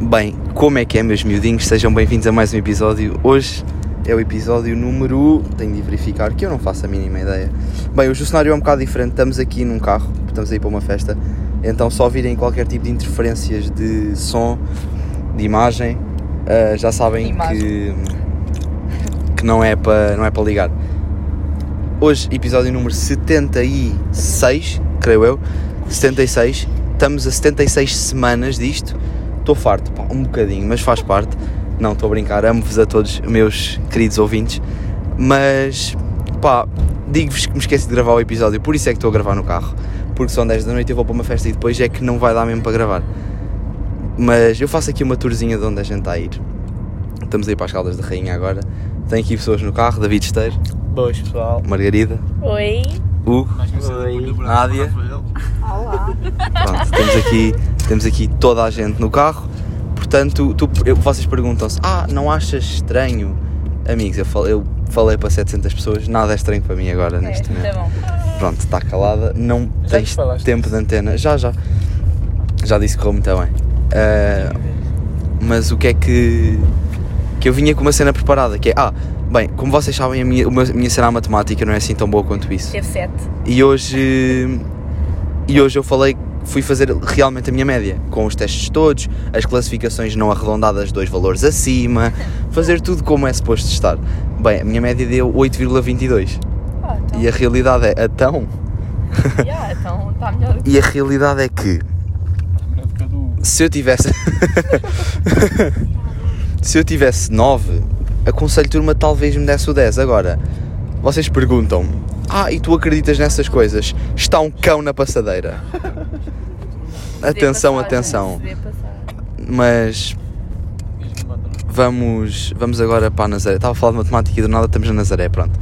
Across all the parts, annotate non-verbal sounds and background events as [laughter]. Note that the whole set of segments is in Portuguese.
Bem, como é que é, meus miudinhos? Sejam bem-vindos a mais um episódio. Hoje é o episódio número. Tenho de verificar que eu não faço a mínima ideia. Bem, hoje o cenário é um bocado diferente. Estamos aqui num carro, estamos aí para uma festa. Então, só virem qualquer tipo de interferências de som, de imagem, uh, já sabem Imagem. que. que não é para não é para ligar. Hoje, episódio número 76, creio eu. 76. Estamos a 76 semanas disto. Estou farto, pá, um bocadinho, mas faz parte. Não, estou a brincar, amo-vos a todos, meus queridos ouvintes. Mas, pá, digo-vos que me esqueci de gravar o episódio, por isso é que estou a gravar no carro. Porque são 10 da noite, eu vou para uma festa e depois é que não vai dar mesmo para gravar. Mas eu faço aqui uma tourzinha de onde a gente está a ir. Estamos aí para as Caldas da Rainha agora. Tem aqui pessoas no carro, David Esteiro, Boas, pessoal. Margarida, Oi. Hugo, Oi. Nádia. Olá. Pronto, temos aqui, temos aqui toda a gente no carro. Portanto, tu, eu- vocês perguntam-se: Ah, não achas estranho? Amigos, eu falei, eu falei para 700 pessoas, nada é estranho para mim agora neste é, momento. tá bom. Pronto, está calada, não Já tens tempo de antena. Já, já. Já disse que correu muito bem. Ah, mas o que é que. que eu vinha com uma cena preparada? Que é, ah, bem, como vocês sabem, a minha, a minha cena à matemática não é assim tão boa quanto isso. Teve sete. E hoje. E hoje eu falei, fui fazer realmente a minha média, com os testes todos, as classificações não arredondadas, dois valores acima, fazer tudo como é suposto estar. Bem, a minha média deu 8,22. Ah, então. E a realidade é, então, [laughs] Yeah, então está melhor. e a realidade é que se eu tivesse [laughs] se eu tivesse 9, aconselho turma talvez me desse o 10. Agora, vocês perguntam: "Ah, e tu acreditas nessas coisas? Está um cão na passadeira." [laughs] atenção, passar, atenção. Mas vamos vamos agora para a Nazaré. Estava a falar de matemática e do nada estamos na Nazaré, pronto.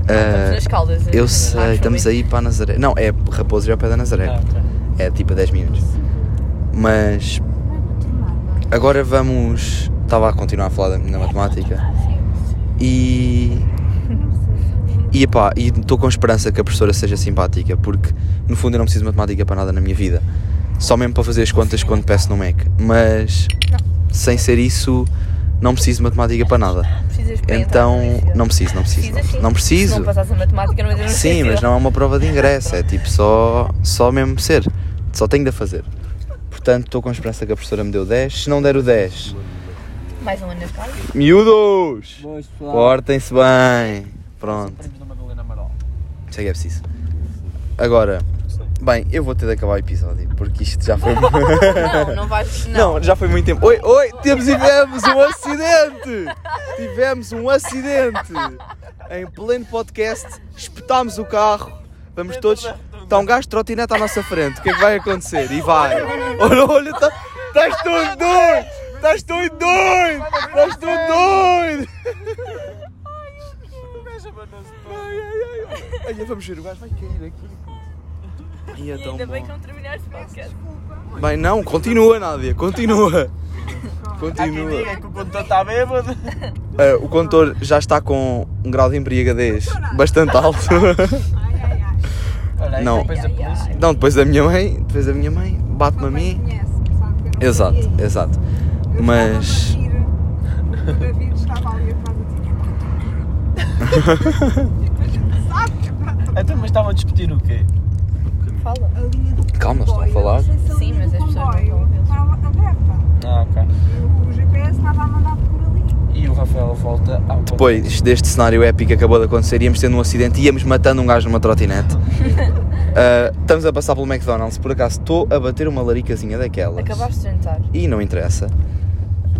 Estamos Ah, nas caldas. eu acho sei, estamos aí para a Nazaré. Não, é Raposo e ao pé da Nazaré. Ah, ok. É tipo a 10 minutos. Mas agora vamos. Estava a continuar a falar da- na matemática e. E pá, e estou com esperança que a professora seja simpática, porque no fundo eu não preciso de matemática para nada na minha vida. Só mesmo para fazer as contas quando peço no Mac. Mas sem ser isso, não preciso de matemática para nada. Para Então, na não preciso, não preciso. Não preciso. Se não passasse a matemática, não ia Sim, mas não é uma prova de ingresso, é tipo só, só mesmo ser. Só tenho de a fazer. Portanto, estou com esperança que a professora me deu 10. Se não der o 10, Mais um ano nas caldas. miúdos! Portem-se bem. Pronto, Amaral. isso é que é preciso. Agora, bem, eu vou ter de acabar o episódio, porque isto já foi. [laughs] Não, não vais. [laughs] Não. Não, já foi muito tempo. Oi, oi, temos e tivemos um acidente! Tivemos um acidente! Em pleno podcast, espetámos o carro, vamos todos. Está um gajo de trotinete à nossa frente, o que é que vai acontecer? E vai! Olha, olha, tá- estás todo doido! Estás todo doido! Estás todo doido! Ai, ai, ai! Olha, vamos ver, o gajo vai cair aqui. E é E tão ainda bem bom. que não terminaste o podcast. Bem, não, continua, Nádia, continua. Continua. diga que o condutor está bêbado. Ah, o condutor já está com um grau de embriagadez bastante alto. Não. depois da polícia. Não, depois da minha mãe, depois da minha mãe, bate-me a mim. Exato, exato. Mas O David estava ali atrás de ti. Então, mas estavam a discutir o quê? Fala. Calma, estou a falar. Sim, mas as pessoas não estão a ouvir. Ah, ok. E o GPS estava a mandar por ali. E o Rafael volta ao depois deste cenário épico que acabou de acontecer, íamos tendo um acidente, íamos matando um gajo numa trotinete. [laughs] Ah, estamos a passar pelo McDonald's, por acaso estou a bater uma laricazinha daquelas. Acabaste de jantar. E não interessa.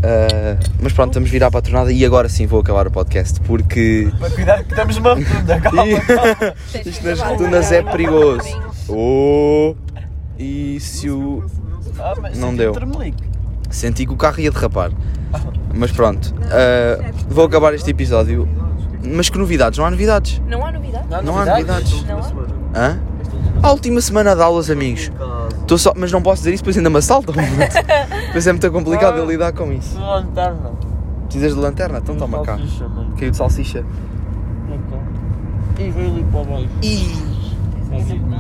Ah, mas pronto, vamos virar para a tornada e agora sim vou acabar o podcast porque. Mas cuidado que estamos numa rotunda, [laughs] calma, calma. [laughs] Isto nas rotundas é perigoso. Oh! E se o. Ah, mas Não senti deu. um tremelique. Senti que o carro ia derrapar. Mas pronto, ah, vou acabar este episódio. Mas que novidades? Não há novidades. Não há novidade? Não há novidades. Não há? Hã? A última semana de aulas, amigos. Tô só, mas não posso dizer isso, depois ainda me assaltam. [laughs] Depois é muito complicado de lidar com isso. Não lanterna. Precisas de lanterna? Então toma cá. Salsicha, mano. Caiu de salsicha. E veio ali para baixo.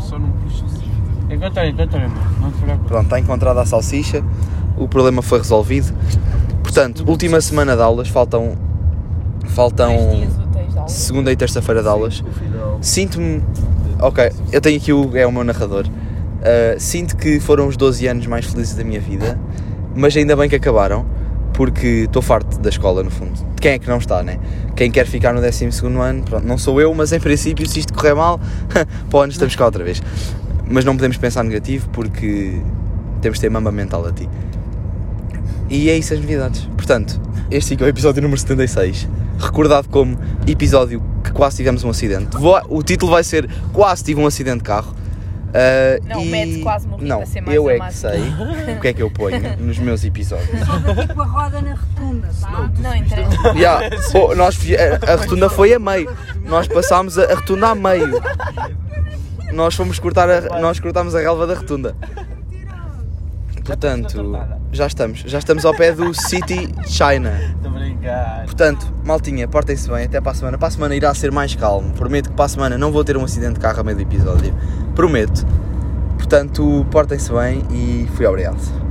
Só não puxo Encontrei, encontrei, mano. Não te preocupes. pronto, está encontrada a salsicha. o problema foi resolvido. Portanto, última semana de aulas, faltam. Faltam. Segunda e terça-feira de aulas. Sinto-me. Ok, eu tenho aqui o. É o meu narrador. Uh, sinto que foram os 12 anos mais felizes da minha vida, mas ainda bem que acabaram, porque estou farto da escola, no fundo. Quem é que não está, né? Quem quer ficar no 12 ano, pronto, não sou eu, mas em princípio, se isto correr mal, [laughs] para o estamos cá outra vez. Mas não podemos pensar negativo, porque temos de ter mama mental a ti. E é isso as novidades. Portanto, este é o episódio número 76, recordado como episódio que quase tivemos um acidente. O título vai ser Quase tive um acidente de carro. Ah, Não, e... mete quase morri Não, ser mais eu é que sei o que é que eu ponho [laughs] nos meus episódios. Com a roda na rotunda, tá? Não interessa. Yeah, oh, nós, a rotunda foi a meio. Nós passámos a, a rotunda a meio. Nós fomos cortar a, nós cortámos a relva da rotunda. Portanto, já estamos. Já estamos ao pé do [laughs] City China. Estou a brincar. Portanto, maltinha, portem-se bem até para a semana. Para a semana irá ser mais calmo. Prometo que para a semana não vou ter um acidente de carro a meio do episódio. Prometo. Portanto, portem-se bem e fui obrigado.